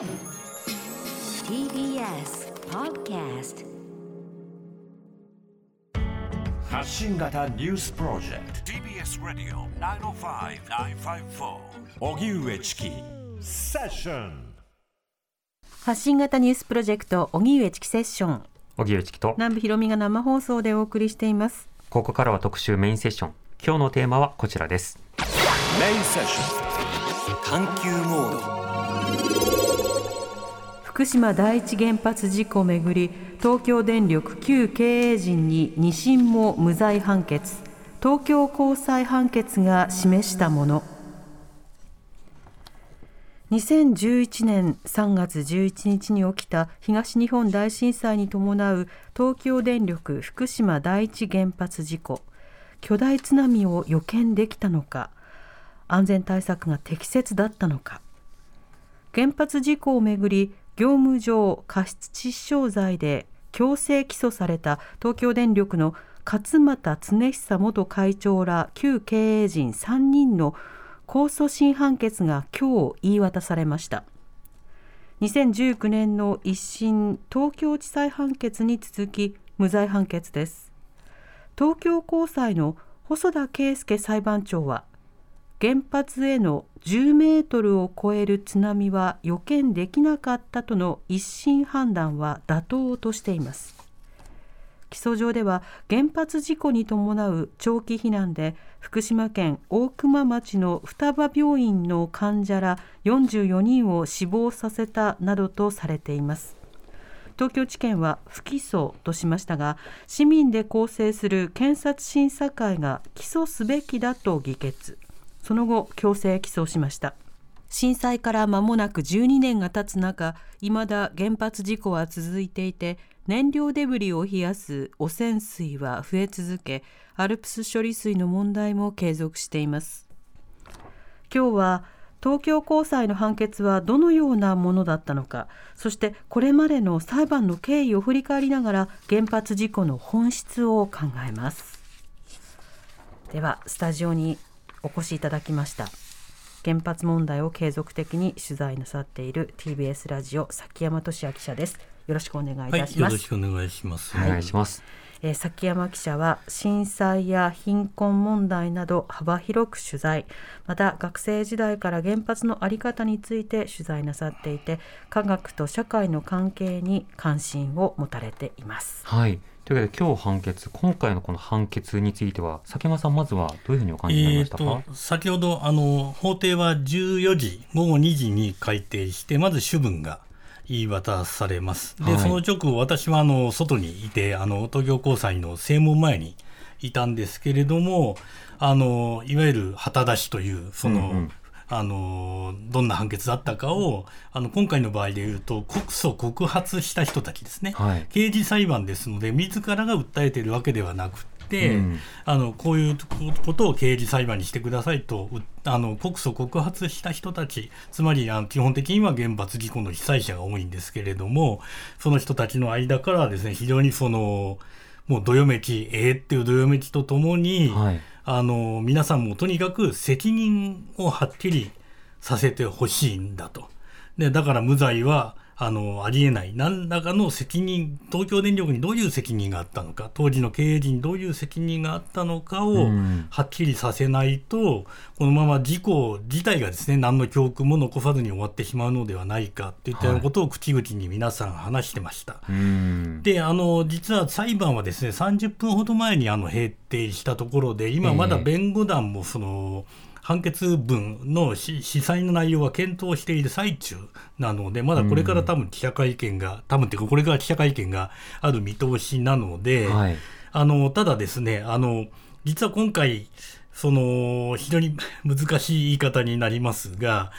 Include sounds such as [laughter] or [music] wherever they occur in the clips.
TBS Podcast 発信型ニュースプロジェクト。TBS Radio 905-954荻上チキ。セッション。発信型ニュースプロジェクト荻上チキセッション。荻上チキと。南部ひろみが生放送でお送りしています。ここからは特集メインセッション。今日のテーマはこちらです。メインセッション。探求モード福島第一原発事故めぐり東京電力旧経営陣に2審も無罪判決。東京高裁判決が示したもの。2011年3月11日に起きた東日本大震災に伴う東京電力福島第一原発事故。巨大津波を予見できたのか安全対策が適切だったのか。原発事故をめぐり業務上過失致死傷罪で強制起訴された東京電力の勝俣恒久元会長ら旧経営陣3人の控訴審判決が今日言い渡されました。2019年の一審東京地裁判決に続き無罪判決です。東京高裁の細田圭介裁判長は原発への10メートルを超える津波は予見できなかったとの一審判断は妥当としています。起訴状では原発事故に伴う長期避難で福島県大熊町の双葉病院の患者ら44人を死亡させたなどとされています。東京地検は不起訴としましたが市民で構成する検察審査会が起訴すべきだと議決。その後強制起訴しました。震災から間もなく12年が経つ中いまだ原発事故は続いていて燃料デブリを冷やす汚染水は増え続けアルプス処理水の問題も継続しています。今日は東京高裁の判決はどのようなものだったのかそしてこれまでの裁判の経緯を振り返りながら原発事故の本質を考えます。ではスタジオにお越しいただきました。原発問題を継続的に取材なさっている TBS ラジオ崎山俊也記者です。よろしくお願いいたします、はい、よろしくお願いします。お願いします、えー、崎山記者は震災や貧困問題など幅広く取材。また学生時代から原発の在り方について取材なさっていて科学と社会の関係に関心を持たれています。はいというわけで今日判決今回のこの判決については崎山さんまずはどういうふうにお感じになりましたか、えーと先ほどあの法廷は14時午後2時に改定してまず主文が言い渡されます。で、はい。その直後私はあの外にいてあの東京高裁の正門前にいたんですけれどもあのいわゆる旗出しというその、うんうんあのどんな判決だったかをあの今回の場合でいうと告訴告発した人たちですね、はい。刑事裁判ですので自らが訴えているわけではなくて、うん。あのこういうことを刑事裁判にしてくださいとうあの告訴告発した人たちつまりあの基本的には原発事故の被災者が多いんですけれどもその人たちの間からはですね非常にそのもうどよめきええっていうどよめきとともに、はいあの皆さんもとにかく責任をはっきりさせてほしいんだと。でだから無罪はあのありえない。何らかの責任東京電力にどういう責任があったのか当時の経営陣にどういう責任があったのかをうん。はっきりさせないと、このまま事故自体がですね何の教訓も残さずに終わってしまうのではないかといったようなことを口々に皆さん話してました。うん。であの実は裁判はですね30分ほど前にあの閉廷したところで今まだ弁護団もその、判決文の司祭の内容は検討している最中なのでまだこれから多分記者会見が、多分っていうかこれから記者会見がある見通しなので、はいあのただですねあの実は今回その非常に難しい言い方になりますが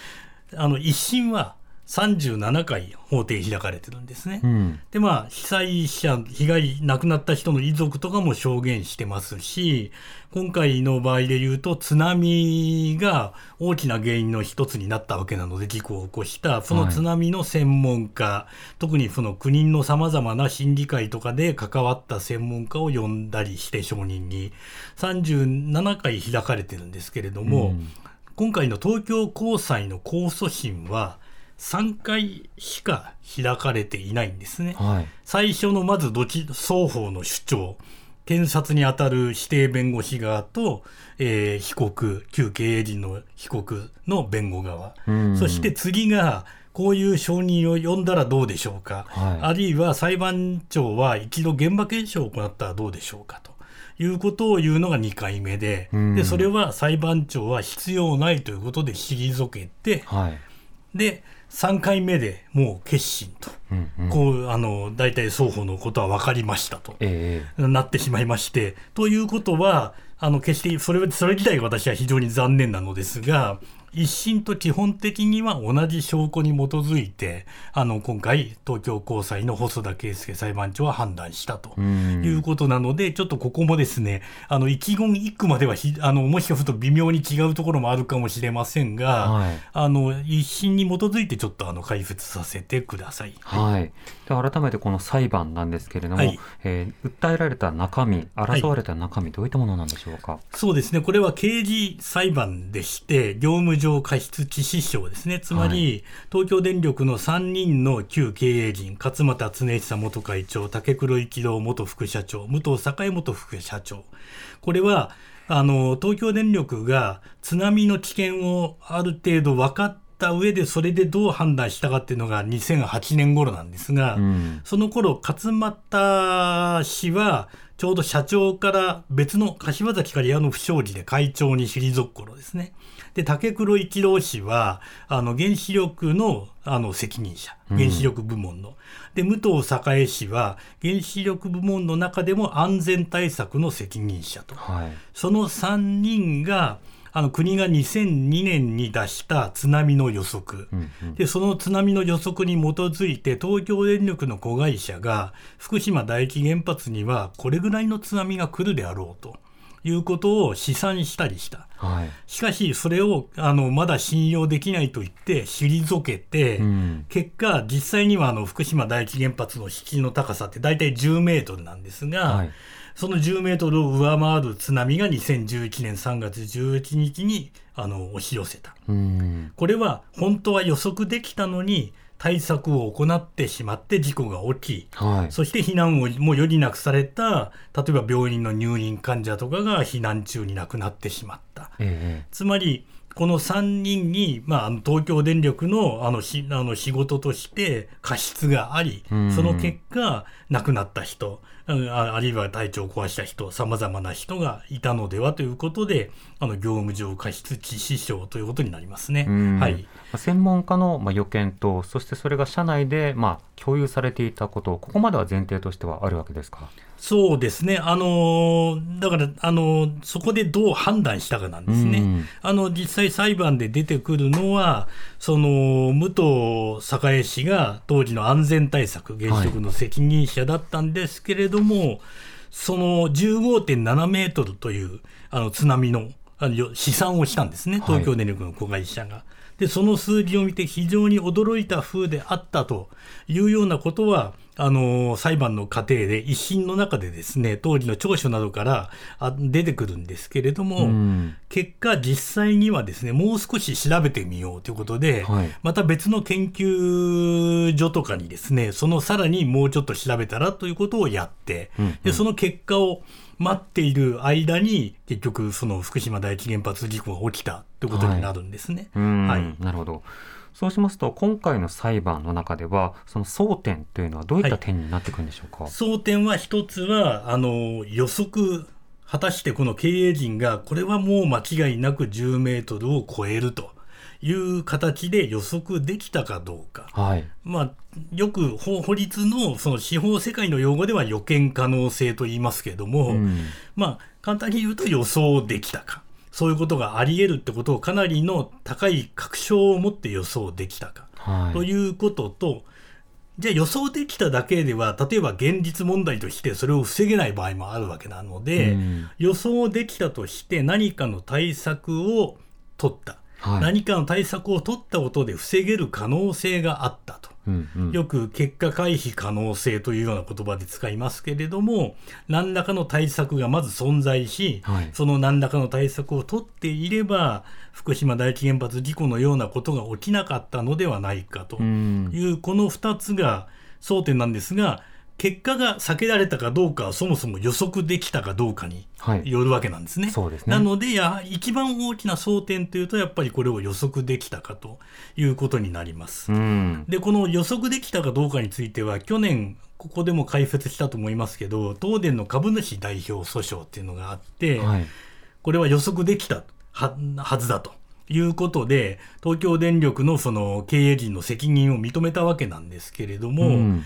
あの一審は37回法廷開かれてるんですね。うん。でまあ被災者被害亡くなった人の遺族とかも証言してますし今回の場合で言うと津波が大きな原因の一つになったわけなので事故を起こしたその津波の専門家、特にその国のさまざまな審議会とかで関わった専門家を呼んだりして証人に。37回開かれてるんですけれども、うん。今回の東京高裁の控訴審は3回しか開かれていないんですね。はい。最初のまずどち双方の主張検察にあたる指定弁護士側と、えー被告旧経営陣の被告の弁護側、うんそして次がこういう証人を呼んだらどうでしょうか、はいあるいは裁判長は一度現場検証を行ったらどうでしょうかと。いうことを言うのが2回目で,、うんでそれは裁判長は必要ないということで退けてはい。で3回目でもう決心と、うんうん。こうあの大体双方のことは分かりましたと。ええ。なってしまいまして。ということはあの決してそれそれ自体が私は非常に残念なのですが一審と基本的には同じ証拠に基づいてあの今回東京高裁の細田圭介裁判長は判断したと。うんいうことなので、ちょっとここもですね、あの一言一句まではひあのもしかすると微妙に違うところもあるかもしれませんが、はいあの一審に基づいてちょっとあの解説させてください。はい、で改めてこの裁判なんですけれども、はいえー訴えられた中身、争われた中身、どういったものなんでしょうか？そうですね、これは刑事裁判でして、業務上過失致死傷ですね、つまり、東京電力の3人の旧経営陣、勝俣恒久元会長、竹黒一郎元副社長、武藤栄元副社長、これはあの東京電力が津波の危険をある程度分かった上で、それでどう判断したかっていうのが2008年頃なんですが、うんその頃勝俣氏はちょうど社長から別の柏崎刈谷の不祥事で会長に退く頃ですね。で竹黒一郎氏はあの原子力のあの責任者原子力部門の、で武藤栄氏は原子力部門の中でも安全対策の責任者とはい。その3人があの国が2002年に出した津波の予測、うんうんでその津波の予測に基づいて東京電力の子会社が福島第一原発にはこれぐらいの津波が来るであろうということを試算したりした。はい。しかしそれをあのまだ信用できないと言って退けて、うん結果実際にはあの福島第一原発の敷地の高さって大体10メートルなんですが、はいその10メートルを上回る津波が2011年3月11日にあの押し寄せた。うん。これは本当は予測できたのに対策を行ってしまって事故が起き、はい。そして避難をもう余儀なくされた例えば病院の入院患者とかが避難中に亡くなってしまった。えつまりこの3人に、まあ、東京電力のあのしあの仕事として過失があり、うんその結果亡くなった人うんああるいは体調を壊した人さまざまな人がいたのではということであの業務上過失致死傷ということになりますね。はいまあ専門家のまあ予見と、そしてそれが社内でまあ共有されていたこと、ここまでは前提としてはあるわけですか？そうですね、あのーだから、あのーそこでどう判断したかなんですね。うんあの実際、裁判で出てくるのは、その武藤栄氏が当時の安全対策、原子力の責任者だったんですけれども、その15.7メートルというあの津波のあのよ試算をしたんですね、東京電力の子会社が。で、その数字を見て非常に驚いた風であったというようなことは、あの裁判の過程で一審の中でですね当時の調書などからあ出てくるんですけれども、うん。結果実際にはですねもう少し調べてみようということで、はい。また別の研究所とかにですねそのさらにもうちょっと調べたらということをやって、うん。うんでその結果を待っている間に結局その福島第一原発事故が起きたということになるんですね。うん。はい。なるほど。そうしますと、今回の裁判の中では、その争点というのはどういった点になってくるんでしょうか？争点は一つはあの予測果たしてこの経営陣がこれはもう間違いなく10メートルを超えるという形で予測できたかどうか。はい。まあ、よく法法律のその司法世界の用語では予見可能性と言いますけれども、うんまあ簡単に言うと予想できたかそういうことがあり得るってことをかなりの高い確証を持って予想できたか、はい。ということとじゃあ予想できただけでは例えば現実問題としてそれを防げない場合もあるわけなので、うん。予想できたとして何かの対策を取った、はい。何かの対策を取ったことで防げる可能性があったとうんうん。よく結果回避可能性というような言葉で使いますけれども、何らかの対策がまず存在し、はい。その何らかの対策を取っていれば、福島第一原発事故のようなことが起きなかったのではないかとうん。いう、この2つが争点なんですが、結果が避けられたかどうかはそもそも予測できたかどうかにはい。よるわけなんですね。そうですね。なので、やはり一番大きな争点というと、やっぱりこれを予測できたかということになります。うん。で、この予測できたかどうかについては、去年、ここでも解説したと思いますけど、東電の株主代表訴訟っていうのがあって、はい。これは予測できたははずだということで、東京電力のその経営陣の責任を認めたわけなんですけれども、うん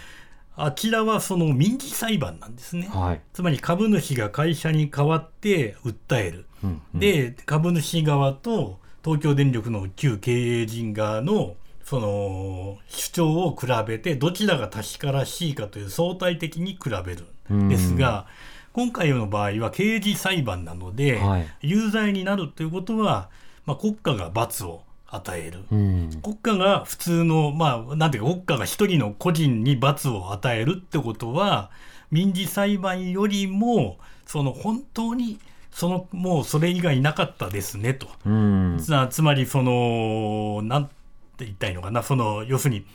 あちらはその民事裁判なんですね。はいつまり株主が会社に代わって訴える。うんうんで、株主側と東京電力の旧経営陣側のその主張を比べてどちらが確からしいかという相対的に比べるんですが、今回の場合は刑事裁判なので、はい有罪になるということは、まあ、国家が罰を与える。うん国家が普通の、まあ、なんていうか、国家が一人の個人に罰を与えるってことは、民事裁判よりも、その本当に、その、もうそれ以外なかったですね、と。うんつつまり、その、なんて言ったらいいのかな、その、要するに、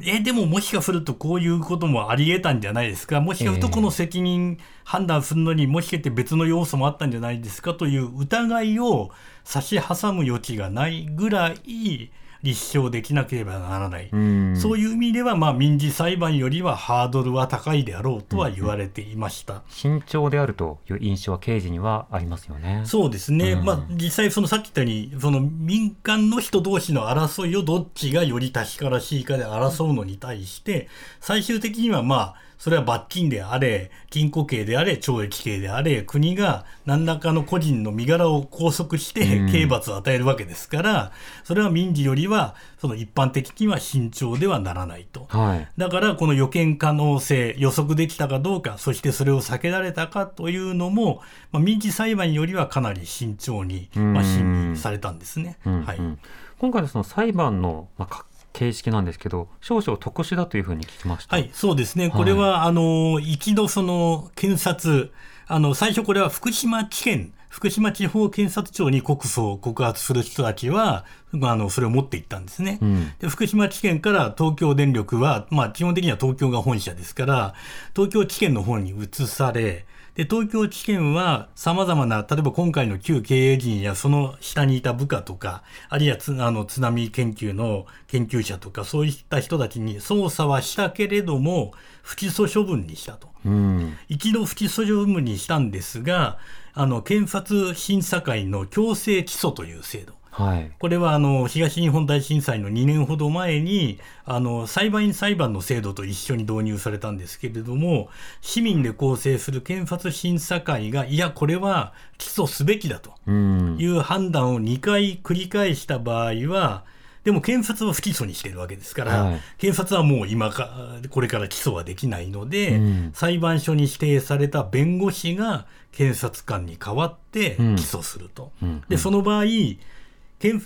え、でももしかするとこういうこともありえたんじゃないですか？もしかするとこの責任判断するのにもしかして別の要素もあったんじゃないですか？という疑いを差し挟む余地がないぐらい立証できなければならない。うんそういう意味では、まあ民事裁判よりはハードルは高いであろうとは言われていました。慎重であるという印象は刑事にはありますよね。そうですね、うんまあ、実際、そのさっき言ったように、その民間の人同士の争いをどっちがより確からしいかで争うのに対して、最終的にはまあ、それは罰金であれ、禁錮刑であれ、懲役刑であれ、国が何らかの個人の身柄を拘束してうん刑罰を与えるわけですから、それは民事よりは、その一般的には慎重ではならないと。はい。だからこの予見可能性、予測できたかどうか、そしてそれを避けられたかというのも、まあ、民事裁判よりはかなり慎重に、まあ、うん審理されたんですね。うんはいうん今回のその裁判の、まあか、形式なんですけど、少々特殊だというふうに聞きました。はい、そうですね。これは、あの、一度その、検察、あの、最初これは福島地検、福島地方検察庁に告訴を告発する人たちは、まあ、あの、それを持っていったんですね。うんで福島地検から東京電力は、まあ、基本的には東京が本社ですから、東京地検の方に移され、で、東京地検は様々な、例えば今回の旧経営陣やその下にいた部下とか、あるいはつあの津波研究の研究者とか、そういった人たちに捜査はしたけれども、不起訴処分にしたと。うん。一度不起訴処分にしたんですが、あの、検察審査会の強制起訴という制度。はい。これはあの東日本大震災の2年ほど前にあの裁判員裁判の制度と一緒に導入されたんですけれども市民で構成する検察審査会がいやこれは起訴すべきだとうん。いう判断を2回繰り返した場合はでも検察は不起訴にしているわけですから、はい検察はもう今かこれから起訴はできないので、うん裁判所に指定された弁護士が検察官に代わって起うん訴すると。うんでその場合検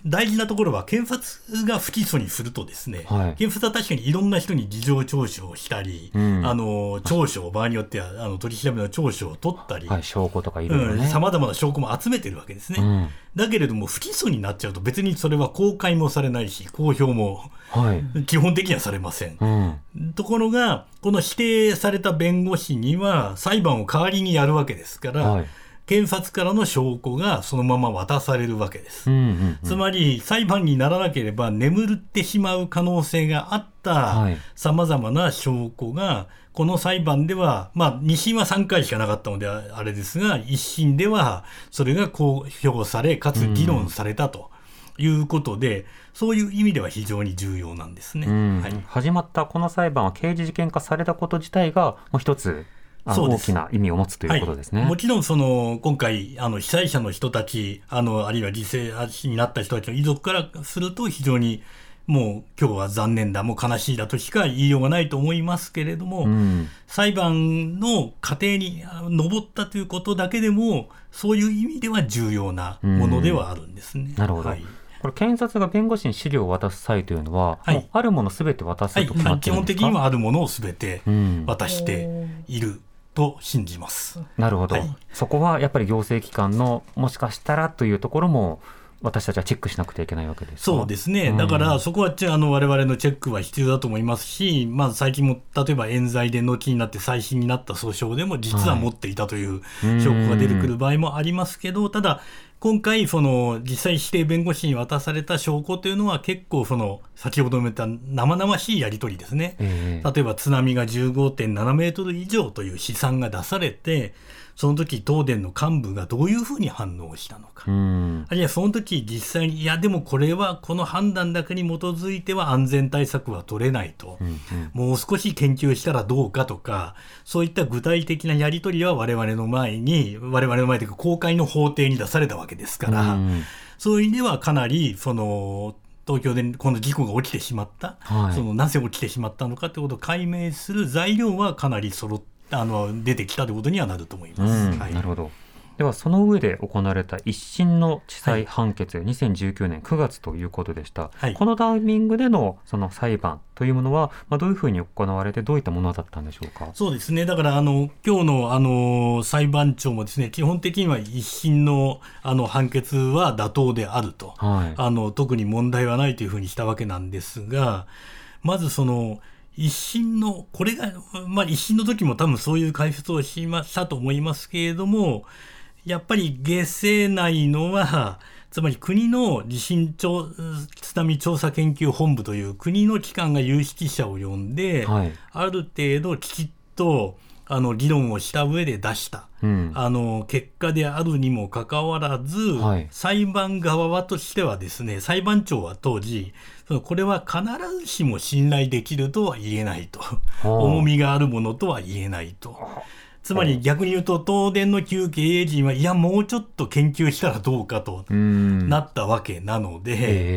大事なところは検察が不起訴にするとですね、はい検察は確かにいろんな人に事情聴取をしたり、うんあの聴取を場合によってはあの取り調べの聴取を取ったり、はい、証拠とかいろいろね。さまざまな証拠も集めてるわけですね。うんだけれども、不起訴になっちゃうと別にそれは公開もされないし、公表もはい。基本的にはされません。うん。ところが、この指定された弁護士には裁判を代わりにやるわけですから、はい検察からの証拠がそのまま渡されるわけです。うんうんうん。つまり裁判にならなければ眠ってしまう可能性があったはいさまざまな証拠がこの裁判では、まあ、2審は3回しかなかったのでああれですが1審ではそれが公表されかつ議論されたということで、そういう意味では非常に重要なんですね。うんはい始まったこの裁判は刑事事件化されたこと自体がもう一つ大きな意味を持つということですね。はい、もちろんその今回あの被災者の人たちあのあるいは犠牲死になった人たちの遺族からすると非常にもう今日は残念だもう悲しいだとしか言いようがないと思いますけれども、うん。裁判の過程にあ上ったということだけでもそういう意味では重要なものではあるんですね。なるほど。はい。これ検察が弁護士に資料を渡す際というのは、はい。あるものすべて渡すはいと決まっ基本てるんですか、的にはあるものをすべてうん。渡していると信じます。なるほど、はい。そこはやっぱり行政機関のもしかしたらというところも私たちはチェックしなくてはいけないわけですかそうですね、うん。だからそこはちあの我々のチェックは必要だと思いますし、まあ、最近も例えば冤罪で後になって再審になった訴訟でも実は持っていたという証拠が出てくる場合もありますけど、ただ、今回、その実際、指定弁護士に渡された証拠というのは、結構その、先ほども言った生々しいやり取りですね。ええ例えば津波が15.7メートル以上という試算が出されて、その時東電の幹部がどういうふうに反応したのか。うん。あるいはその時実際に、いや、でもこれはこの判断だけに基づいては安全対策は取れないと、うんうん。もう少し研究したらどうかとか、そういった具体的なやり取りは我々の前に、我々の前というか公開の法廷に出されたわけですから、うん。そういう意味ではかなり、その、東京でこの事故が起きてしまった、はい。そのなぜ起きてしまったのかということを解明する材料はかなり揃っあの出てきたということにはなると思います。うんはいなるほど。ではその上で行われた一審の地裁判決、2019年9月ということでした、はいこのタイミングでのその裁判というものは、まあ、どういうふうに行われてどういったものだったんでしょうか？そうですね。だから、あの、今日の、あの、裁判長もですね、基本的には一審の、あの、判決は妥当であると。はい。あの、特に問題はないというふうにしたわけなんですが、まずその、一審の、これが、まあ一審の時も多分そういう解説をしましたと思いますけれども、やっぱり下世内のは、つまり国の地震調津波調査研究本部という国の機関が有識者を呼んで、はい。ある程度きちっとあの議論をした上で出した、うん。あの結果であるにもかかわらず、はい。裁判側としてはですね裁判長は当時そのこれは必ずしも信頼できるとは言えないと。重みがあるものとは言えないと。つまり逆に言うと東電の旧経営陣はいやもうちょっと研究したらどうかとうん。なったわけなので、え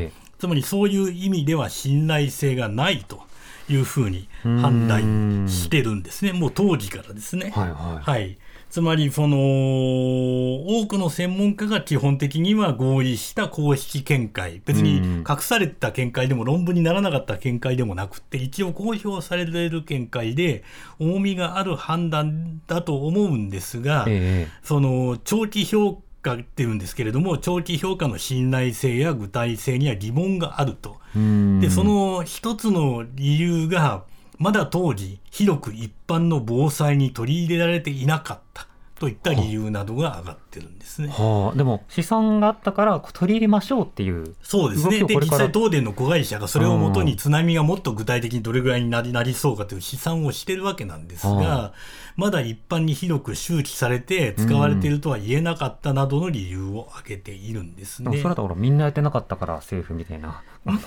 え。つまりそういう意味では信頼性がないというふうに判断してるんですね、もう当時からですね。はいはい。はい、つまりその多くの専門家が基本的には合意した公式見解。別にうん。隠された見解でも論文にならなかった見解でもなくて一応公表される見解で重みがある判断だと思うんですが、ええ。その長期評価っていうんですけれども長期評価の信頼性や具体性には疑問があると。うん。でその一つの理由がまだ当時広く一般の防災に取り入れられていなかったといった理由などが上がってるんですね。はあ、でも試算があったから取り入れましょうっていう。そうですね。で、実際東電の子会社がそれをもとに津波がもっと具体的にどれぐらいになりそうかという試算をしてるわけなんですが、はまだ一般に広く周知されて使われているとは言えなかったなどの理由を挙げているんですね。でもそれだとほらみんなやってなかったから政府みたいな。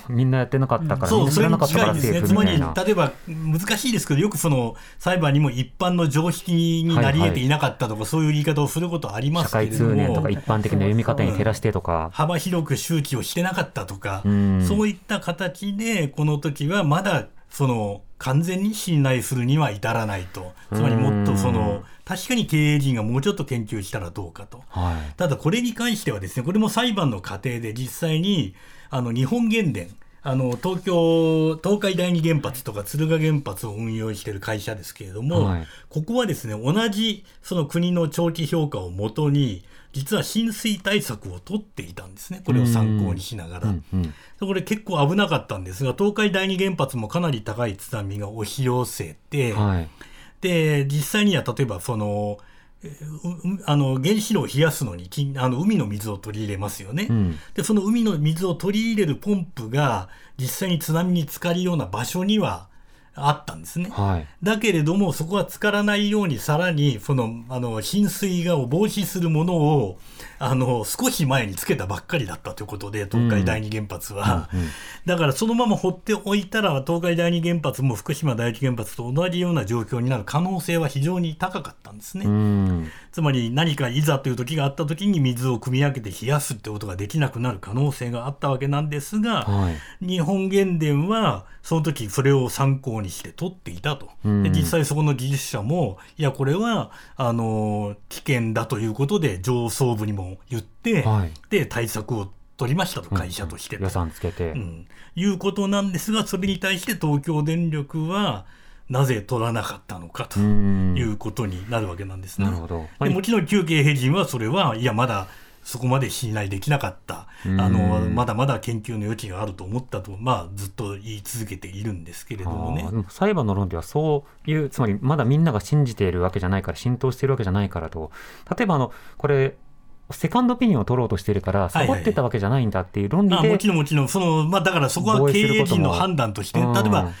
みんなやってなかったから、み [laughs] そう、それに近いですね。つまり。例えば、難しいですけど、よくその、裁判にも一般の常識になり得ていなかったとか、そういう言い方をすることあります社会けれども。通念とか一般的な読み方に照らしてとか。幅広く周知をしてなかったとか、うんそういった形で、この時はまだ、その、完全に信頼するには至らないと。つまりもっとその、確かに経営陣がもうちょっと研究したらどうかと。はい。ただこれに関してはですね、これも裁判の過程で実際に、あの、日本原電、あの、東京、東海第二原発とか敦賀原発を運用している会社ですけれども、はいここはですね、同じその国の長期評価をもとに、実は浸水対策を取っていたんですね。これを参考にしながら。うんうん。これ結構危なかったんですが、東海第二原発もかなり高い津波が押し寄せて、はい。で、実際には例えばその、あの原子炉を冷やすのにきあの海の水を取り入れますよね、うんでその海の水を取り入れるポンプが実際に津波に浸かるような場所にはあったんですね。はい。だけれども、そこは浸からないように、さらに、その、あの、浸水がを防止するものを、あの、少し前につけたばっかりだったということで、東海第二原発は。うんうんだから、そのまま放っておいたら、東海第二原発も福島第一原発と同じような状況になる可能性は非常に高かったんですね。うん。つまり何かいざという時があった時に水を汲み上げて冷やすってことができなくなる可能性があったわけなんですが、はい。日本原電はその時それを参考にして取っていたと。うんで実際そこの技術者も、いや、これは、あの、危険だということで上層部にも言って、はい。で、対策を取りましたと、会社として。と。予算つけて、うん、いうことなんですが、それに対して東京電力は、なぜ取らなかったのかとうん。いうことになるわけなんですね。なるほど。でもちろん旧経営陣はそれは、いや、まだそこまで信頼できなかった、うん。あのまだまだ研究の余地があると思ったと、まあ、ずっと言い続けているんですけれどもね。も裁判の論ではそういうつまりまだみんなが信じているわけじゃないから浸透しているわけじゃないからと。例えばあのこれセカンドオピニオンを取ろうとしているからはいはいサボってたわけじゃないんだっていう論理で、まあ、もちろんもちろん、その、まあ、だからそこは経営陣の判断として、例えうん。ば、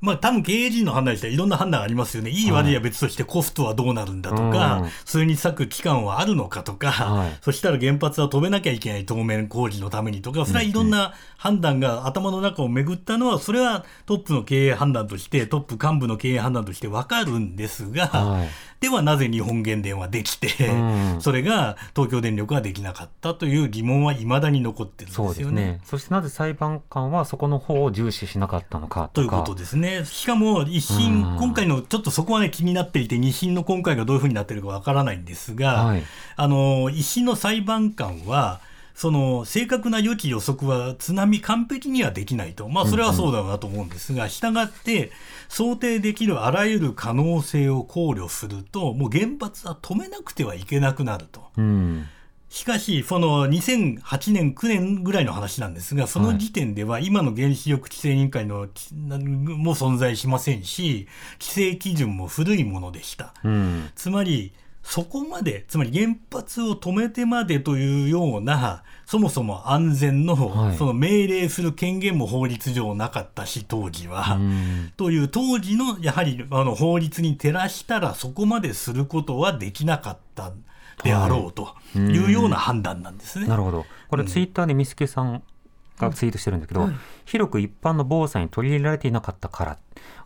まあ、多分経営陣の判断としてはいろんな判断がありますよね。い。い悪いは別としてコストはどうなるんだとか、うん。それに割く期間はあるのかとか、はい。そしたら原発は止めなきゃいけない当面工事のためにとか、それはいろんな判断が頭の中を巡ったのは、それはトップの経営判断として、トップ幹部の経営判断としてわかるんですが、はいではなぜ日本原電はできて、うん。それが東京電力はできなかったという疑問は未だに残ってるんですよね。そうですね。そしてなぜ裁判官はそこの方を重視しなかったのか。とかということですね。しかも一審うん、今回のちょっとそこはね気になっていて、二審の今回がどういうふうになってるかわからないんですが、はい。あの、一審の裁判官は、その正確な予知予測は津波完璧にはできないと。まあそれはそうだろうなと思うんですが、従って想定できるあらゆる可能性を考慮すると、もう原発は止めなくてはいけなくなると。うんしかし、その2008年、9年ぐらいの話なんですが、その時点では今の原子力規制委員会のきも存在しませんし、規制基準も古いものでした。うんつまり、そこまで、つまり原発を止めてまでというような、そもそも安全の、はい。その命令する権限も法律上なかったし、当時は。うん。という当時のやはりあの法律に照らしたらそこまですることはできなかったであろうとい。うような判断なんですね。なるほど。これツイッターでミスケさんがツイートしてるんだけど、広く一般の防災に取り入れられていなかったから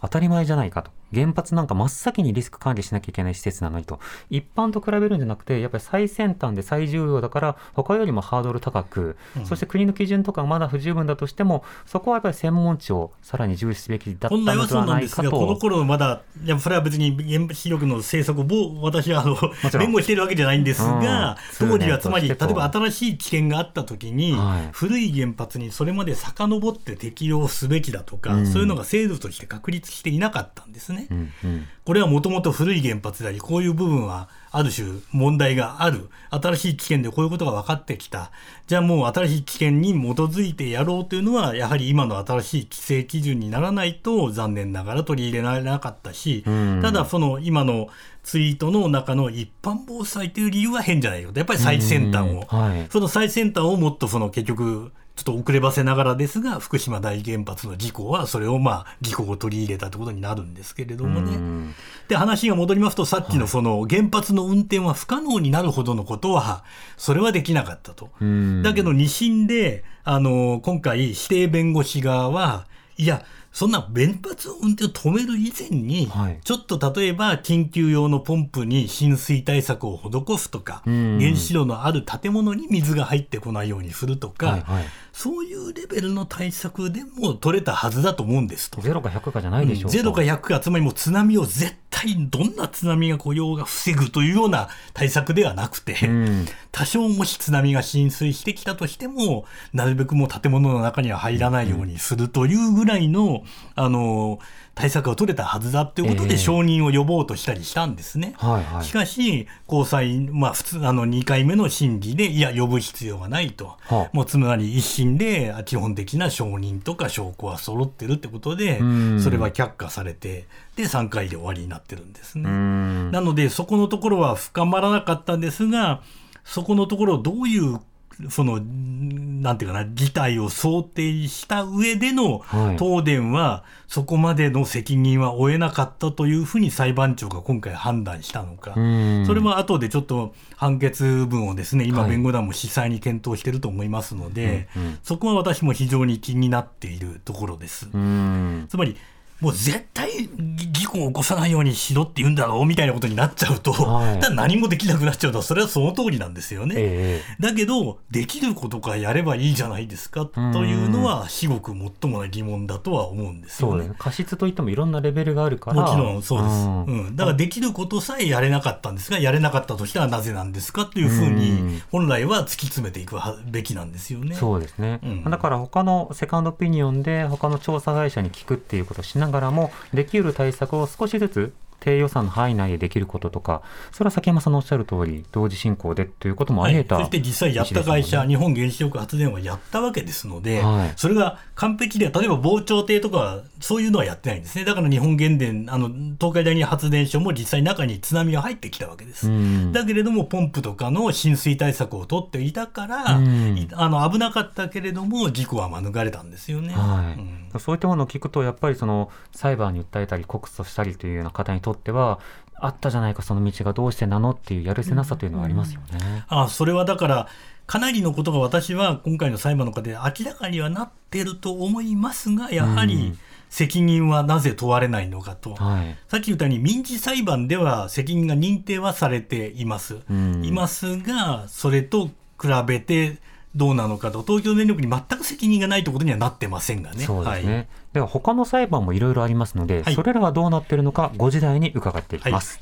当たり前じゃないかと。原発なんか真っ先にリスク管理しなきゃいけない施設なのにと。一般と比べるんじゃなくてやっぱり最先端で最重要だから他よりもハードル高く、そして国の基準とかがまだ不十分だとしてもそこはやっぱり専門知をさらに重視すべきだったのではなんですが、ないかとこの頃まだ、いや、それは別に原子力の政策をぼ、私はあの弁護しているわけじゃないんですが、うん。当時はつまり、例えば新しい知見があったときに、はい。古い原発にそれまで遡って適用すべきだとか、うん。そういうのが制度として確立していなかったんですね。うんうんこれはもともと古い原発であり、こういう部分はある種問題がある。新しい知見でこういうことが分かってきた。じゃあもう新しい知見に基づいてやろうというのは、やはり今の新しい規制基準にならないと残念ながら取り入れられなかったし、うんただその今のツイートの中の一般防災という理由は変じゃないよ。やっぱり最先端を。うんはいその最先端をもっとその結局、ちょっと遅ればせながらですが、福島第一原発の事故は、それをまあ、事故を取り入れたということになるんですけれどもね。うんで、話が戻りますと、さっきのその原発の運転は不可能になるほどのことは、それはできなかったと。うんだけど、二審で、あの、今回、指定弁護士側は、いや、そんな原発の運転を止める以前に、はい。ちょっと例えば緊急用のポンプに浸水対策を施すとか、うん。原子炉のある建物に水が入ってこないようにするとか、はいはい。そういうレベルの対策でも取れたはずだと思うんですと。ゼロか100かじゃないでしょうか、ゼロか100か、つまりもう津波を絶対どんな津波が来ようが防ぐというような対策ではなくて、うん。多少もし津波が浸水してきたとしても、なるべくもう建物の中には入らないようにするというぐらいの、あの、対策が取れたはずだということで承認を呼ぼうとしたりしたんですね。はいはいしかし、高裁、まあ普通、あの2回目の審議で、いや、呼ぶ必要はないと。もうつまり一審で基本的な承認とか証拠は揃ってるってことで、それは却下されて、で、3回で終わりになってるんですね。なので、そこのところは深まらなかったんですが、そこのところどういう、その、なんていうかな、事態を想定した上でのはい。東電は、そこまでの責任は負えなかったというふうに裁判長が今回判断したのか。うん。それは後でちょっと判決文をですね、今はい。弁護団も司祭に検討していると思いますので、そこは私も非常に気になっているところです。うん。つまり、もう絶対事故を起こさないようにしろって言うんだろうみたいなことになっちゃうと、はい何もできなくなっちゃうとそれはその通りなんですよね。えだけどできることからやればいいじゃないですかというのは至極もっともな疑問だとは思うんですよねね。。過失といってもいろんなレベルがあるから。もちろんそうです、んうんだからできることさえやれなかったんですがやれなかったとしたらなぜなんですかっていうふううんに本来は突き詰めていくべきなんですよね。そうですね、うんだから他のセカンドオピニオンで他の調査会社に聞くっていうことをしなながらもできる対策を少しずつ低予算の範囲内でできることとかそれは崎山さんのおっしゃる通り同時進行でということもあはい、り得た、そして実際やった会社、日本原子力発電はやったわけですので、はい。それが完璧では、例えば防潮堤とか、そういうのはやってないんですね。だから日本原電、あの東海第二発電所も実際中に津波が入ってきたわけです。うん。だけれども、ポンプとかの浸水対策を取っていたから、うん。いあの危なかったけれども、事故は免れたんですよね。はい。うん。そういったものを聞くとやっぱりその裁判に訴えたり告訴したりというような方にとってはあったじゃないかその道がどうしてなのっていうやるせなさというのはありますよね。あそれはだから、かなりのことが私は今回の裁判の中で明らかにはなってると思いますが、やはうりん責任はなぜ問われないのかと。はいさっき言ったように民事裁判では責任が認定はされています。うんいますが、それと比べてどうなのかと、東京電力に全く責任がないということにはなってませんがね。そうですね。はいでは他の裁判もいろいろありますので、はいそれらはどうなっているのか5時台に伺っていきます。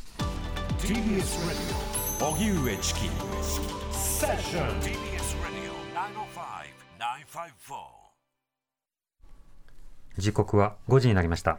TBS Radio 荻上チキセッション TBS Radio 905-954時刻は5時になりました。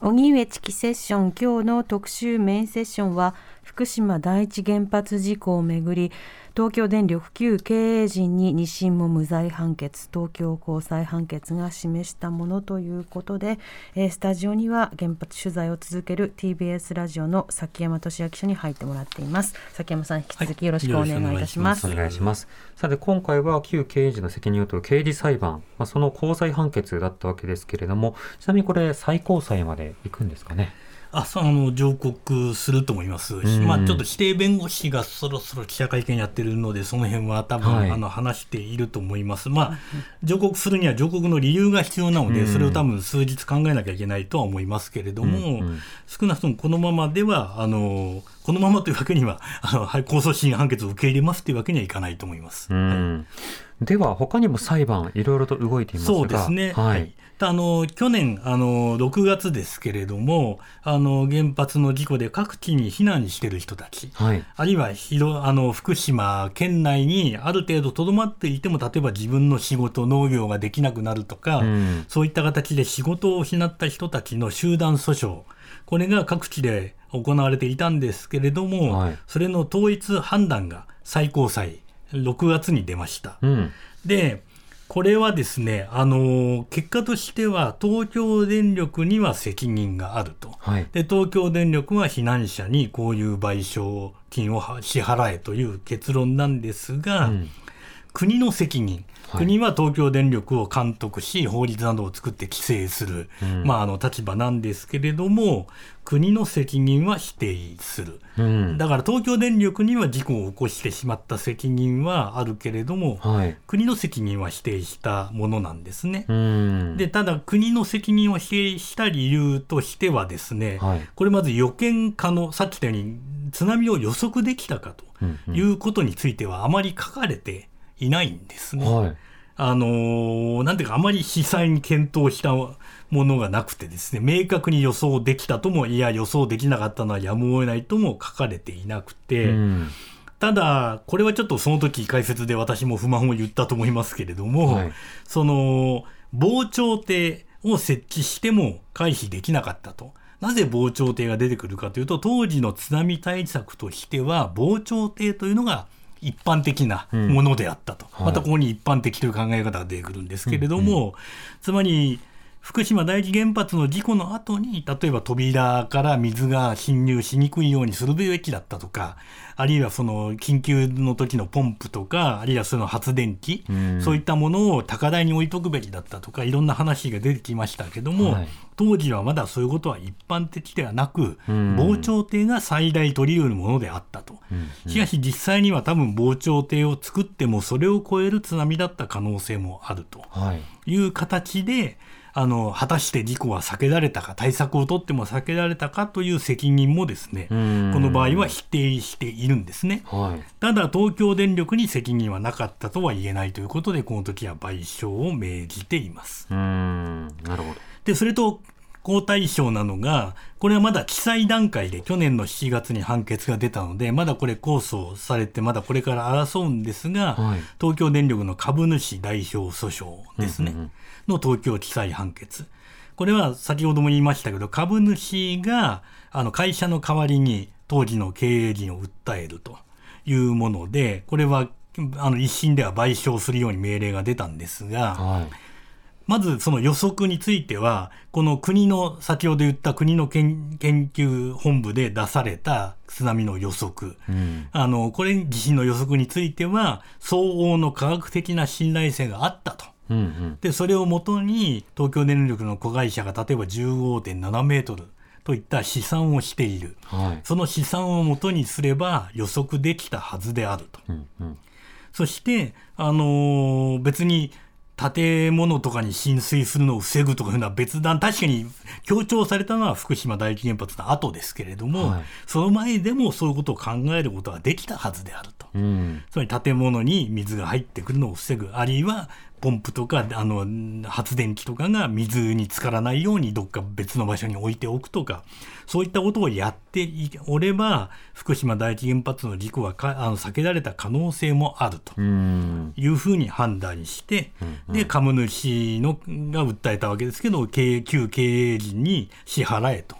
荻上チキセッション今日の特集メインセッションは福島第一原発事故をめぐり東京電力旧経営陣に2審も無罪判決東京高裁判決が示したものということで、えースタジオには原発取材を続ける TBS ラジオの崎山俊明記者に入ってもらっています崎山さん引き続きよろしくお願いいたします、はいお願いします。さて今回は旧経営陣の責任を問う刑事裁判、まあ、その高裁判決だったわけですけれども、ちなみにこれ最高裁まで行くんですかね？あその上告すると思います、ん。まあ、ちょっと指定弁護士がそろそろ記者会見やってるので、その辺は多分、はい。あの話していると思います、まあ、上告するには上告の理由が必要なので、うん。それを多分数日考えなきゃいけないとは思いますけれども、うんうん。少なくともこのままでは、あのこのままというわけには、あのはい控訴審判決を受け入れますというわけにはいかないと思います。うんでは他にも裁判いろいろと動いていますが、そうですね、ははい。い、あの去年あの、6月ですけれどもあの、原発の事故で各地に避難している人たち、はい、あるいは広あの福島県内にある程度とどまっていても、例えば自分の仕事、農業ができなくなるとか、うん。そういった形で仕事を失った人たちの集団訴訟、これが各地で行われていたんですけれども、はい。それの統一判断が最高裁、6月に出ました。うんで、これはですね、あの結果としては、東京電力には責任があると。はいで、東京電力は避難者にこういう賠償金を支払えという結論なんですが、うん国の責任、はい。国は東京電力を監督し、法律などを作って規制する、うん。まあ、あの立場なんですけれども、国の責任は否定する。うん。だから東京電力には事故を起こしてしまった責任はあるけれども、はい。国の責任は否定したものなんですね。うん。でただ、国の責任を否定した理由としてはですね、はい。これまず予見可能、さっき言ったように津波を予測できたかうんということについてはあまり書かれていないんですね。はいあのーなんていうか、あまり詳細に検討したものがなくてですね、明確に予想できたとも、いや、予想できなかったのはやむを得ないとも書かれていなくて、うんただ、これはちょっとその時解説で私も不満を言ったと思いますけれども、はいその防潮堤を設置しても回避できなかったと。なぜ防潮堤が出てくるかというと、当時の津波対策としては、防潮堤というのが一般的なものであったと。はい。またここに一般的という考え方が出てくるんですけれども、つまり、福島第一原発の事故の後に、例えば扉から水が侵入しにくいようにするべきだったとか、あるいはその緊急の時のポンプとか、あるいはその発電機、うん。そういったものを高台に置いとくべきだったとか、いろんな話が出てきましたけども、はい。当時はまだそういうことは一般的ではなく、うん。防潮堤が最大取り得るものであったと。うん。しかし実際には多分防潮堤を作ってもそれを超える津波だった可能性もあると。はい。いう形で、あの果たして事故は避けられたか対策を取っても避けられたかという責任もですねこうんの場合は否定しているんですね。はい。ただ東京電力に責任はなかったとは言えないということでこの時は賠償を命じています。なるほど。でそれと高対象なのがこれはまだ記載段階で去年の7月に判決が出たのでまだこれ控訴されてまだこれから争うんですが、はい。東京電力の株主代表訴訟ですね、うんうんうん。の東京記載判決。これは先ほども言いましたけど株主があの会社の代わりに当時の経営陣を訴えるというものでこれはあの一審では賠償するように命令が出たんですが、はい。まずその予測については、この国の、先ほど言った国の研研究本部で出された津波の予測。うん。あの、これ地震の予測については、相応の科学的な信頼性があったと。うんうん。で、それをもとに、東京電力の子会社が例えば15.7メートルといった試算をしている。はい。その試算をもとにすれば予測できたはずであると。うんうん。そして、あのー別に建物とかに浸水するのを防ぐとかいうのは別段、確かに強調されたのは福島第一原発の後ですけれども、はいその前でもそういうことを考えることができたはずであると。うん。つまり建物に水が入ってくるのを防ぐ、あるいはポンプとかあの発電機とかが水に浸からないようにどっか別の場所に置いておくとか、そういったことをやっておれば、福島第一原発の事故はかあの避けられた可能性もあると。うん。いうふうに判断して、で、株主のが訴えたわけですけど、経営旧経営陣に支払えと。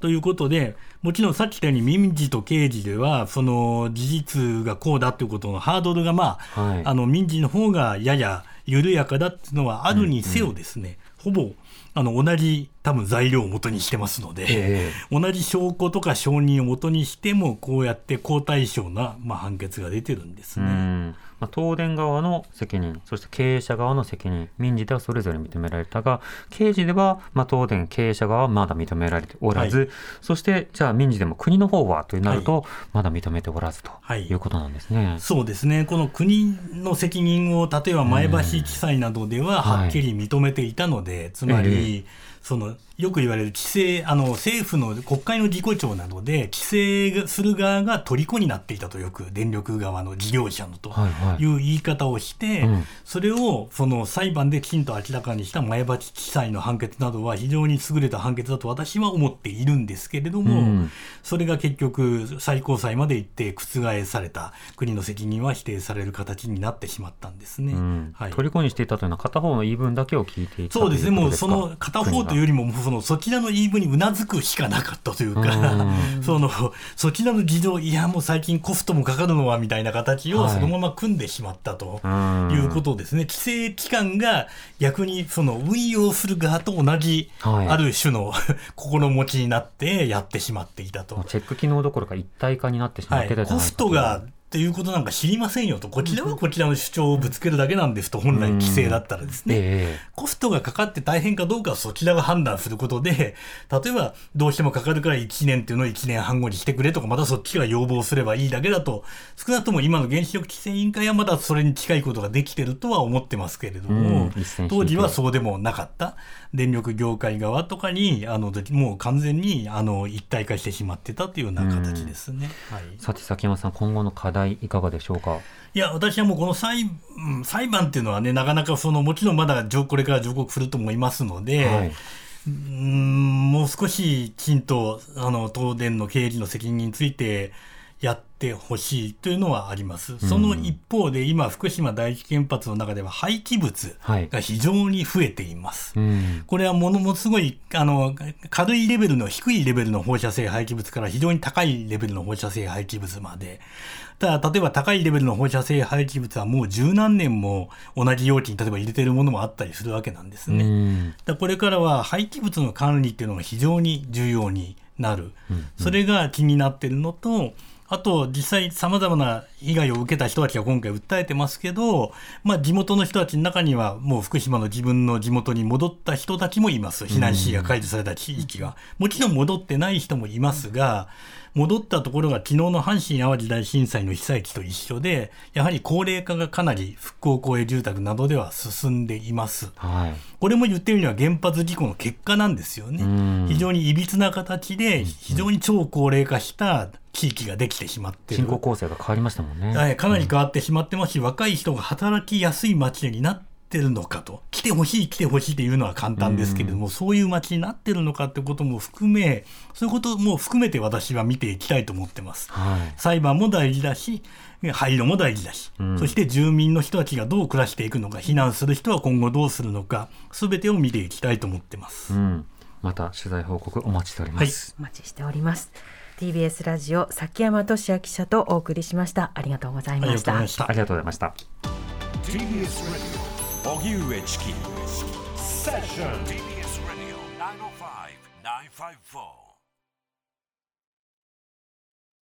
ということで、もちろんさっき言ったように民事と刑事では、その事実がこうだということのハードルが、まあ、はいあの民事の方がやや緩やかだっていうのはあるにせよですね、ほぼあの同じ多分材料を元にしてますので、え同じ証拠とか証人を元にしても、こうやって高対象な、まあ、判決が出てるんですうね。ん。まあ、東電側の責任、そして経営者側の責任、民事ではそれぞれ認められたが、刑事では、まあ、東電経営者側はまだ認められておらず、はそして、じゃあ民事でも国の方はとなると、まだ認めておらずとはい。いうことなんですね。そうですね、この国の責任を例えば前橋地裁などでははい。はっきり認めていたので、つまり、そのよく言われる規制、あの政府の国会の事故調などで、規制する側が虜になっていたと、よく電力側の事業者のとはいはい。いう言い方をして、うん。それをその裁判できちんと明らかにした前橋地裁の判決などは、非常に優れた判決だと私は思っているんですけれども、うん。それが結局、最高裁まで行って覆された、国の責任は否定される形になってしまったんですね。うん。はい。虜にしていたというのは片方の言い分だけを聞いていたそうですね、もうその片方というよりも、そのそちらの言い分にうなずくしかなかったというか、[laughs] そのそちらの事情、いや、もう最近コストもかかるのはみたいな形をはい。そのまま組んでしまったとうんいうことですね、規制機関が逆にその運用する側と同じ、はい。ある種の [laughs] 心持ちになってやってしまっていたと。チェック機能どころか一体化になってしまはい、ってたコストがっていうことなんか知りませんよと、こちらはこちらの主張をぶつけるだけなんですと、本来規制だったらですね。えコストがかかって大変かどうかはそちらが判断することで、例えばどうしてもかかるから1年っていうのを1年半後にしてくれとか、またそっちが要望すればいいだけだと、少なくとも今の原子力規制委員会はまだそれに近いことができてるとは思ってますけれども、当時はそうでもなかった。電力業界側とかに、あの、もう完全にあの一体化してしまってたというような形ですね。はい。えさて崎山さん今後の課題いかがでしょうか？いや、私はもうこの裁,、うん裁判っていうのはね、なかなかその、もちろんまだ上これから上告すると思いますので、はい、うーんもう少しきちんとあの東電の経理の責任についてやってほしいというのはあります。その一方で今、福島第一原発の中では廃棄物はいが非常に増えています。うんこれはものもすごいあの軽いレベルの低いレベルの放射性廃棄物から非常に高いレベルの放射性廃棄物まで。ただ、例えば高いレベルの放射性廃棄物はもう十何年も同じ容器に例えば入れてるものもあったりするわけなんですね。うんだこれからは廃棄物の管理っていうのが非常に重要になる、それが気になってるのと、あと実際さまざまな被害を受けた人たちが今回訴えてますけど、まあ、地元の人たちの中にはもう福島の自分の地元に戻った人たちもいます。避難指示が解除された地域が、もちろん戻ってない人もいますが、戻ったところが昨日の阪神・淡路大震災の被災地と一緒でやはり高齢化がかなり復興公営住宅などでは進んでいます。はい。これも言ってみれば原発事故の結果なんですよね。非常にいびつな形で非常に超高齢化した地域ができてしまっている人口構成が変わりましたもんね。はい、かなり変わってしまってますし、若い人が働きやすい街になってるのかと、来てほしい、来てほしいっていうのは簡単ですけれども、そういう街になってるのかってことも含め、そういうことも含めて私は見ていきたいと思ってます。はい。裁判も大事だし、廃炉も大事だし、そして住民の人たちがどう暮らしていくのか、避難する人は今後どうするのか、すべてを見ていきたいと思ってます。うん。また取材報告お待ちしております。お待ちしております TBS ラジオ崎山俊也記者とお送りしましたありがとうございありがましたとうございましたあ。りがとうございました。TBS Radio 荻上チキ。セッション TBS Radio 905 954